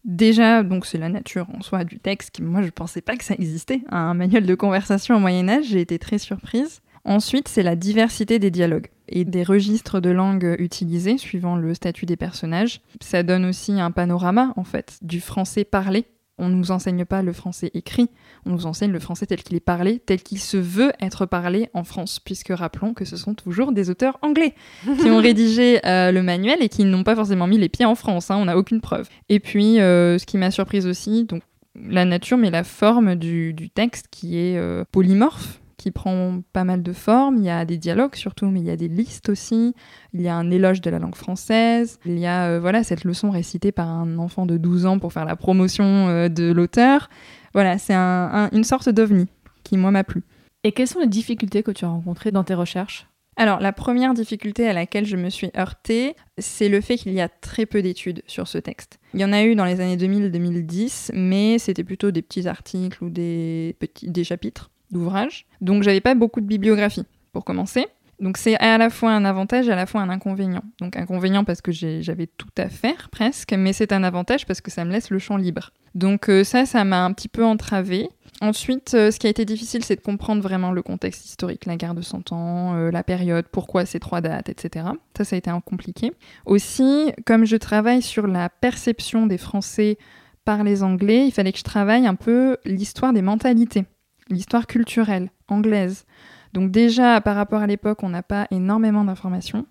Déjà, donc c'est la nature en soi du texte, qui moi je pensais pas que ça existait. Un manuel de conversation au Moyen Âge, j'ai été très surprise. Ensuite, c'est la diversité des dialogues et des registres de langue utilisés suivant le statut des personnages. Ça donne aussi un panorama en fait du français parlé. On ne nous enseigne pas le français écrit, on nous enseigne le français tel qu'il est parlé, tel qu'il se veut être parlé en France, puisque rappelons que ce sont toujours des auteurs anglais (laughs) qui ont rédigé euh, le manuel et qui n'ont pas forcément mis les pieds en France, hein, on n'a aucune preuve. Et puis, euh, ce qui m'a surprise aussi, donc la nature, mais la forme du, du texte qui est euh, polymorphe, qui prend pas mal de formes. Il y a des dialogues surtout, mais il y a des listes aussi. Il y a un éloge de la langue française. Il y a euh, voilà cette leçon récitée par un enfant de 12 ans pour faire la promotion euh, de l'auteur. Voilà, c'est un- un- une sorte d'ovni qui moi m'a plu. Et quelles sont les difficultés que tu as rencontrées dans tes recherches? Alors, la première difficulté à laquelle je me suis heurtée, c'est le fait qu'il y a très peu d'études sur ce texte. Il y en a eu dans les années 2000-2010, mais c'était plutôt des petits articles ou des, petits, des chapitres d'ouvrages. Donc, j'avais pas beaucoup de bibliographie, pour commencer. Donc, c'est à la fois un avantage et à la fois un inconvénient. Donc, inconvénient parce que j'avais tout à faire, presque, mais c'est un avantage parce que ça me laisse le champ libre. Donc, euh, ça, ça m'a un petit peu entravée. Ensuite, euh, ce qui a été difficile, c'est de comprendre vraiment le contexte historique, la guerre de Cent Ans, euh, la période, pourquoi ces trois dates, etc. Ça, ça a été un compliqué. Aussi, comme je travaille sur la perception des Français par les Anglais, il fallait que je travaille un peu l'histoire des mentalités, l'histoire culturelle anglaise. Donc déjà, par rapport à l'époque, on n'a pas énormément d'informations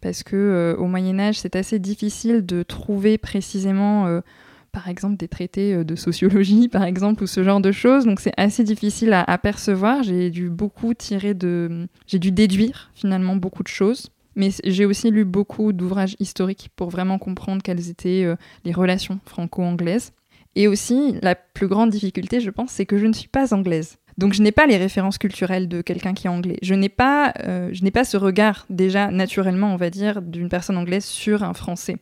parce que euh, au Moyen Âge, c'est assez difficile de trouver précisément euh, par exemple des traités euh, de sociologie, (laughs) par exemple, ou ce genre de choses. Donc c'est assez difficile à, à percevoir. J'ai dû beaucoup tirer de... J'ai dû déduire finalement beaucoup de choses. Mais j'ai aussi lu beaucoup d'ouvrages historiques pour vraiment comprendre quelles étaient les relations franco-anglaises. Et aussi, la plus grande difficulté, je pense, c'est que je ne suis pas anglaise. Donc je n'ai pas les références culturelles de quelqu'un qui est anglais. Je n'ai pas, euh, pas ce regard déjà naturellement, on va dire, d'une personne anglaise sur un français.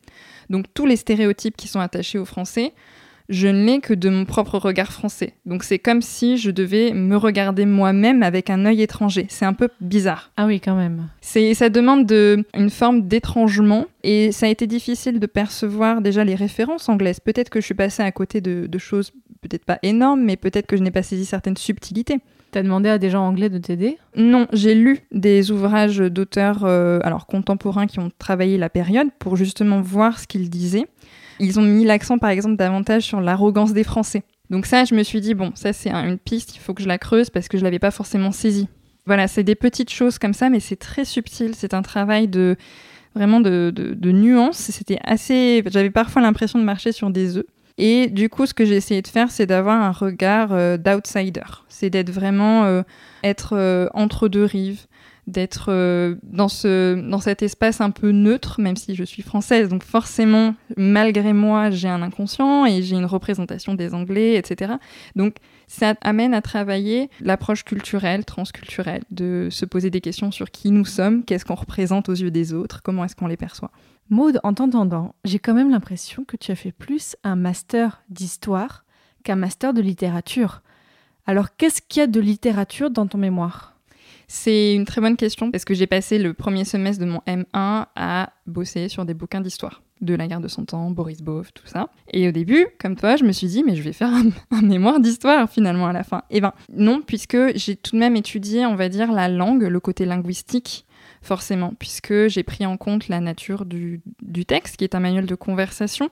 Donc tous les stéréotypes qui sont attachés aux français, je ne l'ai que de mon propre regard français. Donc c'est comme si je devais me regarder moi-même avec un œil étranger. C'est un peu bizarre. Ah oui, quand même. C'est, ça demande de, une forme d'étrangement et ça a été difficile de percevoir déjà les références anglaises. Peut-être que je suis passée à côté de, de choses peut-être pas énormes, mais peut-être que je n'ai pas saisi certaines subtilités. T'as demandé à des gens anglais de t'aider? Non, j'ai lu des ouvrages d'auteurs euh, alors contemporains qui ont travaillé la période pour justement voir ce qu'ils disaient. Ils ont mis l'accent par exemple davantage sur l'arrogance des Français. Donc ça, je me suis dit bon, ça c'est un- une piste, il faut que je la creuse parce que je l'avais pas forcément saisie. Voilà, c'est des petites choses comme ça, mais c'est très subtil. C'est un travail de vraiment de nuances. C'était assez. J'avais parfois l'impression de marcher sur des œufs. Et du coup, ce que j'ai essayé de faire, c'est d'avoir un regard euh, d'outsider. C'est d'être vraiment euh, être euh, entre deux rives, d'être euh, dans, ce, dans cet espace un peu neutre, même si je suis française. Donc forcément, malgré moi, j'ai un inconscient et j'ai une représentation des Anglais, etc. Donc ça amène à travailler l'approche culturelle, transculturelle, de se poser des questions sur qui nous sommes, qu'est-ce qu'on représente aux yeux des autres, comment est-ce qu'on les perçoit. Maud, en t'entendant, j'ai quand même l'impression que tu as fait plus un master d'histoire qu'un master de littérature. Alors, qu'est-ce qu'il y a de littérature dans ton mémoire? C'est une très bonne question parce que j'ai passé le premier semestre de mon M1 à bosser sur des bouquins d'histoire de la guerre de Cent Ans, Boris Bov, tout ça. Et au début, comme toi, je me suis dit, mais je vais faire un, (laughs) un mémoire d'histoire finalement à la fin. Eh ben non, puisque j'ai tout de même étudié, on va dire, la langue, le côté linguistique, forcément, puisque j'ai pris en compte la nature du, du texte, qui est un manuel de conversation.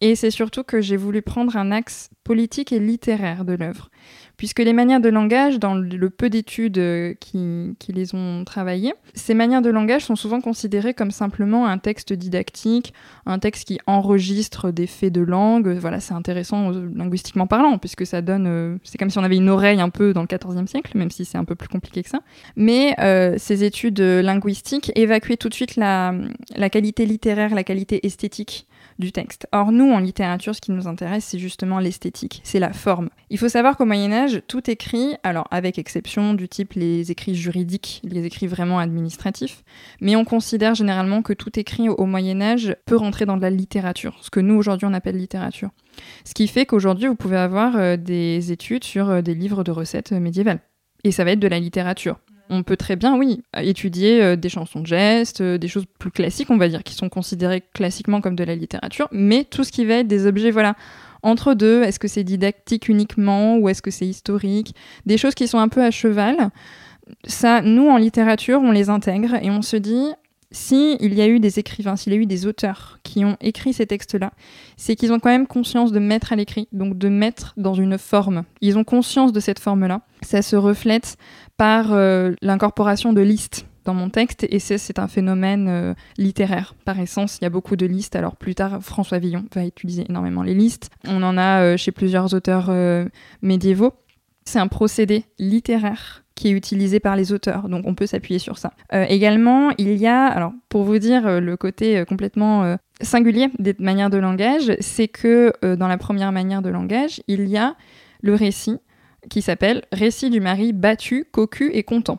Et c'est surtout que j'ai voulu prendre un axe politique et littéraire de l'œuvre puisque les manières de langage, dans le peu d'études euh, qui, qui, les ont travaillées, ces manières de langage sont souvent considérées comme simplement un texte didactique, un texte qui enregistre des faits de langue. Voilà, c'est intéressant euh, linguistiquement parlant, puisque ça donne, euh, c'est comme si on avait une oreille un peu dans le XIVe siècle, même si c'est un peu plus compliqué que ça. Mais ces études linguistiques évacuaient tout de suite la qualité littéraire, la qualité esthétique du texte. Or, nous, en littérature, ce qui nous intéresse, c'est justement l'esthétique, c'est la forme. Il faut savoir qu'au Moyen Âge, tout écrit, alors avec exception du type les écrits juridiques, les écrits vraiment administratifs, mais on considère généralement que tout écrit au Moyen Âge peut rentrer dans de la littérature, ce que nous, aujourd'hui, on appelle littérature. Ce qui fait qu'aujourd'hui, vous pouvez avoir euh, des études sur euh, des livres de recettes euh, médiévales. Et ça va être de la littérature on peut très bien, oui, étudier euh, des chansons de gestes, euh, des choses plus classiques, on va dire, qui sont considérées classiquement comme de la littérature, mais tout ce qui va être des objets, voilà, entre deux, est-ce que c'est didactique uniquement ou est-ce que c'est historique, des choses qui sont un peu à cheval. Ça, nous, en littérature, on les intègre et on se dit, si il y a eu des écrivains, s'il y a eu des auteurs qui ont écrit ces textes-là, c'est qu'ils ont quand même conscience de mettre à l'écrit, donc de mettre dans une forme. Ils ont conscience de cette forme-là. Ça se reflète par euh, l'incorporation de listes dans mon texte et c'est un phénomène euh, littéraire par essence. Il y a beaucoup de listes. Alors plus tard, François Villon va utiliser énormément les listes. On en a euh, chez plusieurs auteurs médiévaux. C'est un procédé littéraire qui est utilisé par les auteurs, donc on peut s'appuyer sur ça. également, il y a, alors pour vous dire le côté complètement singulier des manières de langage, c'est que dans la première manière de langage, il y a le récit, qui s'appelle Récit du mari battu, cocu et content.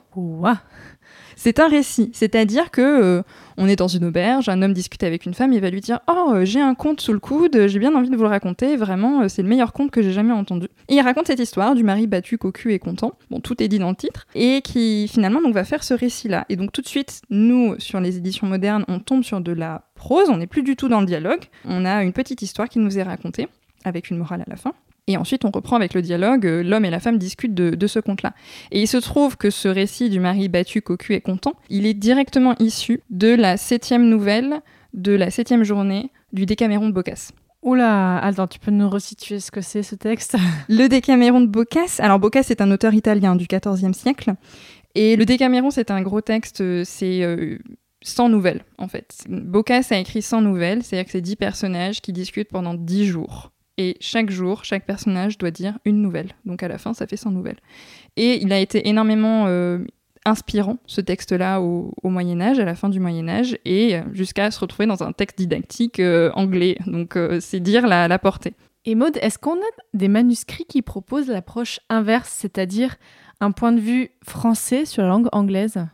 C'est un récit, c'est-à-dire que euh, on est dans une auberge, un homme discute avec une femme, il va lui dire "Oh, euh, j'ai un conte sous le coude, j'ai bien envie de vous le raconter, vraiment euh, c'est le meilleur conte que j'ai jamais entendu." Et il raconte cette histoire du mari battu, cocu et content. Bon, tout est dit dans le titre et qui finalement donc va faire ce récit-là. Et donc tout de suite, nous sur les éditions modernes, on tombe sur de la prose, on n'est plus du tout dans le dialogue. On a une petite histoire qui nous est racontée avec une morale à la fin. Et ensuite, on reprend avec le dialogue, euh, l'homme et la femme discutent de, ce conte-là. Et il se trouve que ce récit du mari battu, cocu et content, il est directement issu de la septième nouvelle de la septième journée du Décaméron de Boccace. Oula, attends, tu peux nous resituer ce que c'est ce texte? Le Décaméron de Boccace, alors Boccace est un auteur italien du XIVe siècle, et le Décaméron c'est un gros texte, c'est... Euh, 100 nouvelles, en fait. Boccace a écrit 100 nouvelles, c'est-à-dire que c'est 10 personnages qui discutent pendant 10 jours. Et chaque jour, chaque personnage doit dire une nouvelle. Donc à la fin, ça fait 100 nouvelles. Et il a été énormément euh, inspirant, ce texte-là, au, Moyen Âge, à la fin du Moyen Âge, et euh, jusqu'à se retrouver dans un texte didactique euh, anglais. Donc c'est dire la, la portée. Et Maud, est-ce qu'on a des manuscrits qui proposent l'approche inverse, c'est-à-dire un point de vue français sur la langue anglaise?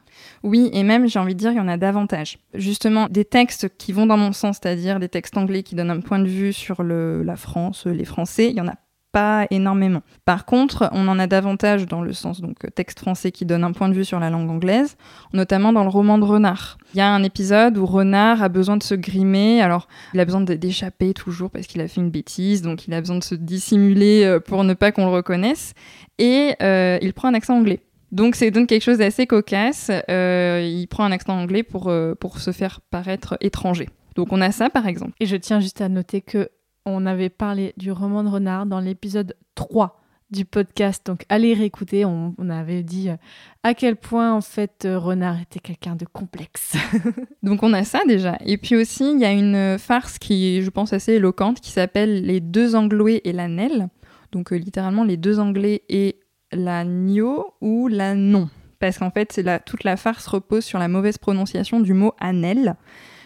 Oui, et même, j'ai envie de dire, il y en a davantage. Justement, des textes qui vont dans mon sens, c'est-à-dire des textes anglais qui donnent un point de vue sur la France, les Français, il y en a pas énormément. Par contre, on en a davantage dans le sens donc texte français qui donne un point de vue sur la langue anglaise, notamment dans le roman de Renard. Il y a un épisode où Renard a besoin de se grimer, alors il a besoin d'échapper toujours parce qu'il a fait une bêtise, donc il a besoin de se dissimuler euh, pour ne pas qu'on le reconnaisse, et euh, il prend un accent anglais. Donc c'est donc quelque chose d'assez cocasse. Euh, il prend un accent anglais pour, euh, pour se faire paraître étranger. Donc on a ça par exemple. Et je tiens juste à noter que on avait parlé du roman de Renard dans l'épisode 3 du podcast. Donc allez réécouter. On, on avait dit euh, à quel point en fait Renard était quelqu'un de complexe. (laughs) donc on a ça déjà. Et puis aussi il y a une farce qui est je pense assez éloquente qui s'appelle Les deux Anglois et la Nelle. Donc littéralement les deux Anglais et l'agneau ou la non. Parce qu'en fait, la, toute la farce repose sur la mauvaise prononciation du mot anel.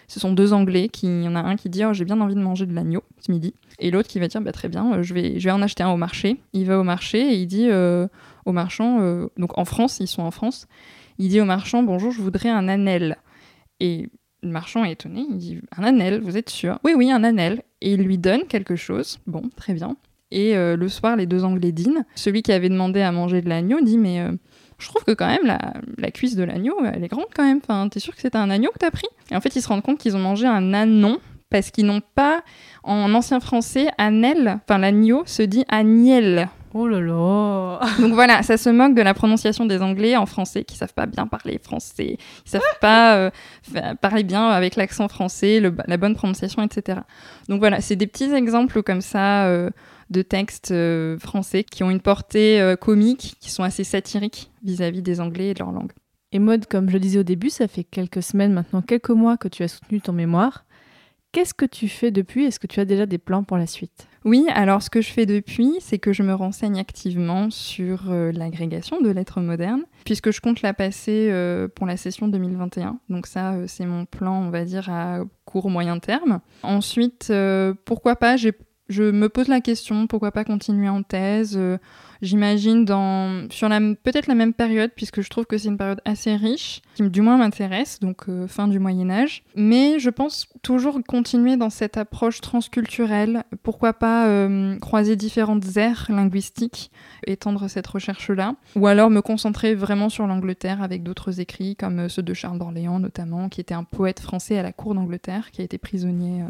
Ce sont deux Anglais qui, il y en a un qui dit oh, j'ai bien envie de manger de l'agneau ce midi, et l'autre qui va dire bah, très bien, euh, je vais, je vais en acheter un au marché. Il va au marché et il dit euh, au marchand, euh, donc en France, ils sont en France, il dit au marchand bonjour, je voudrais un anel. Et le marchand est étonné, il dit un anel, vous êtes sûr? Oui, oui, un anel. Et il lui donne quelque chose. Bon, très bien. Et euh, le soir, les deux Anglais dînent. Celui qui avait demandé à manger de l'agneau dit Mais euh, je trouve que quand même la, la cuisse de l'agneau, elle est grande quand même. Enfin, t'es sûr que c'était un agneau que t'as pris? Et en fait, ils se rendent compte qu'ils ont mangé un anon parce qu'ils n'ont pas, en ancien français, anel, enfin l'agneau se dit agnel. Oh là là (laughs) Donc voilà, ça se moque de la prononciation des Anglais en français qui savent pas bien parler français, ils savent pas euh, parler bien avec l'accent français, le- la bonne prononciation, etc. Donc voilà, c'est des petits exemples comme ça euh, de textes euh, français qui ont une portée euh, comique, qui sont assez satiriques vis-à-vis des Anglais et de leur langue. Et Maud, comme je le disais au début, ça fait quelques semaines, maintenant quelques mois que tu as soutenu ton mémoire. Qu'est-ce que tu fais depuis? Est-ce que tu as déjà des plans pour la suite? Oui, alors ce que je fais depuis, c'est que je me renseigne activement sur euh, l'agrégation de lettres modernes, puisque je compte la passer euh, pour la session 2021. Donc ça, euh, c'est mon plan, on va dire, à court moyen terme. Ensuite, pourquoi pas, j'ai- je me pose la question, pourquoi pas continuer en thèse euh, J'imagine dans sur la peut-être la même période puisque je trouve que c'est une période assez riche qui du moins m'intéresse donc euh, fin du Moyen Âge. Mais je pense toujours continuer dans cette approche transculturelle pourquoi pas euh, croiser différentes aires linguistiques étendre cette recherche là ou alors me concentrer vraiment sur l'Angleterre avec d'autres écrits comme ceux de Charles d'Orléans notamment qui était un poète français à la cour d'Angleterre qui a été prisonnier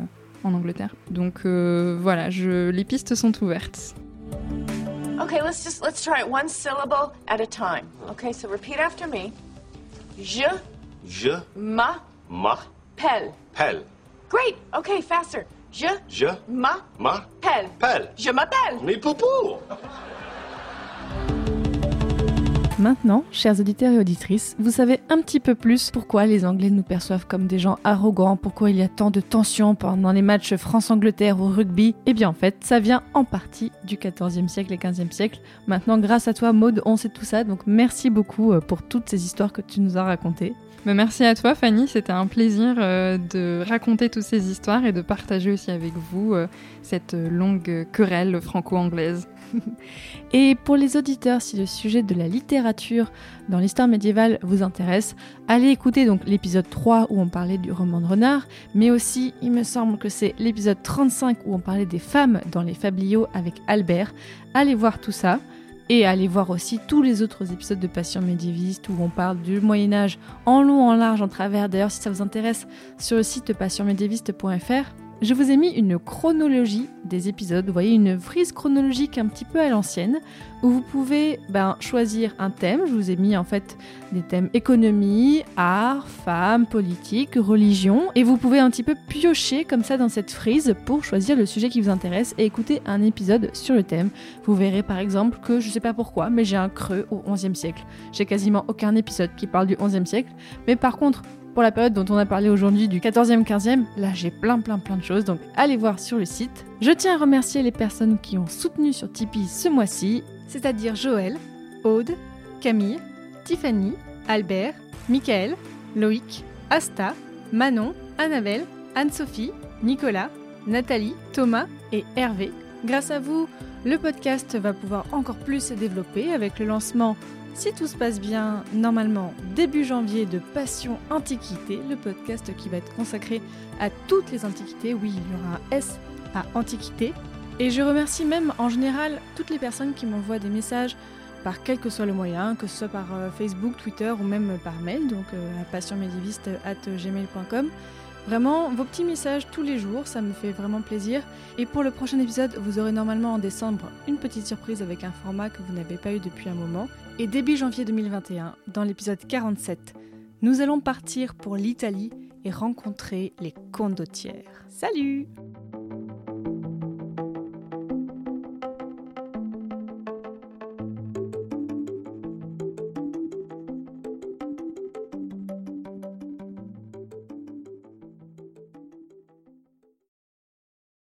en Angleterre donc euh, voilà je les pistes sont ouvertes Okay, let's just let's try it one syllable at a time. Okay, so repeat after me. Je Je m'appelle. m'appelle. Great. Okay, faster. Je Je m'appelle. m'appelle. Je m'appelle. Mais poupou Maintenant, chers auditeurs et auditrices, vous savez un petit peu plus pourquoi les Anglais nous perçoivent comme des gens arrogants, pourquoi il y a tant de tensions pendant les matchs France-Angleterre au rugby. Eh bien en fait, ça vient en partie du 14e siècle et 15e siècle. Maintenant, grâce à toi, Maude, on sait tout ça, donc merci beaucoup euh, pour toutes ces histoires que tu nous as racontées. Mais merci à toi Fanny, c'était un plaisir euh, de raconter toutes ces histoires et de partager aussi avec vous euh, cette longue querelle franco-anglaise. (laughs) Et pour les auditeurs, si le sujet de la littérature dans l'histoire médiévale vous intéresse, allez écouter donc l'épisode 3 où on parlait du roman de renard, mais aussi il me semble que c'est l'épisode 35 où on parlait des femmes dans les fabliaux avec Albert. Allez voir tout ça. Et allez voir aussi tous les autres épisodes de Passion médiéviste où on parle du Moyen Âge en long, en large, en travers. D'ailleurs, si ça vous intéresse, sur le site passionmédiéviste.fr, je vous ai mis une chronologie des épisodes. Vous voyez, une frise chronologique un petit peu à l'ancienne, où vous pouvez ben, choisir un thème. Je vous ai mis en fait des thèmes économie, art, femmes, politique, religion. Et vous pouvez un petit peu piocher comme ça dans cette frise pour choisir le sujet qui vous intéresse et écouter un épisode sur le thème. Vous verrez par exemple que je sais pas pourquoi, mais j'ai un creux au 11e siècle. J'ai quasiment aucun épisode qui parle du 11e siècle. Mais par contre, pour la période dont on a parlé aujourd'hui du 14e, 15e, là j'ai plein plein plein de choses, donc allez voir sur le site. Je tiens à remercier les personnes qui ont soutenu sur Tipeee ce mois-ci, c'est-à-dire Joël, Aude, Camille, Tiffany, Albert, Michael, Loïc, Asta, Manon, Annabelle, Anne-Sophie, Nicolas, Nathalie, Thomas et Hervé. Grâce à vous, le podcast va pouvoir encore plus se développer avec le lancement si tout se passe bien, normalement début janvier de Passion Antiquité, le podcast qui va être consacré à toutes les antiquités. Oui, il y aura un S à Antiquité. Et je remercie même en général toutes les personnes qui m'envoient des messages par quel que soit le moyen, que ce soit par euh, Facebook, Twitter ou même par mail, donc euh, à passionmédiéviste.gmail.com. Vraiment, vos petits messages tous les jours, ça me fait vraiment plaisir. Et pour le prochain épisode, vous aurez normalement en décembre une petite surprise avec un format que vous n'avez pas eu depuis un moment. Et début janvier 2021, dans l'épisode 47, nous allons partir pour l'Italie et rencontrer les condottières. Salut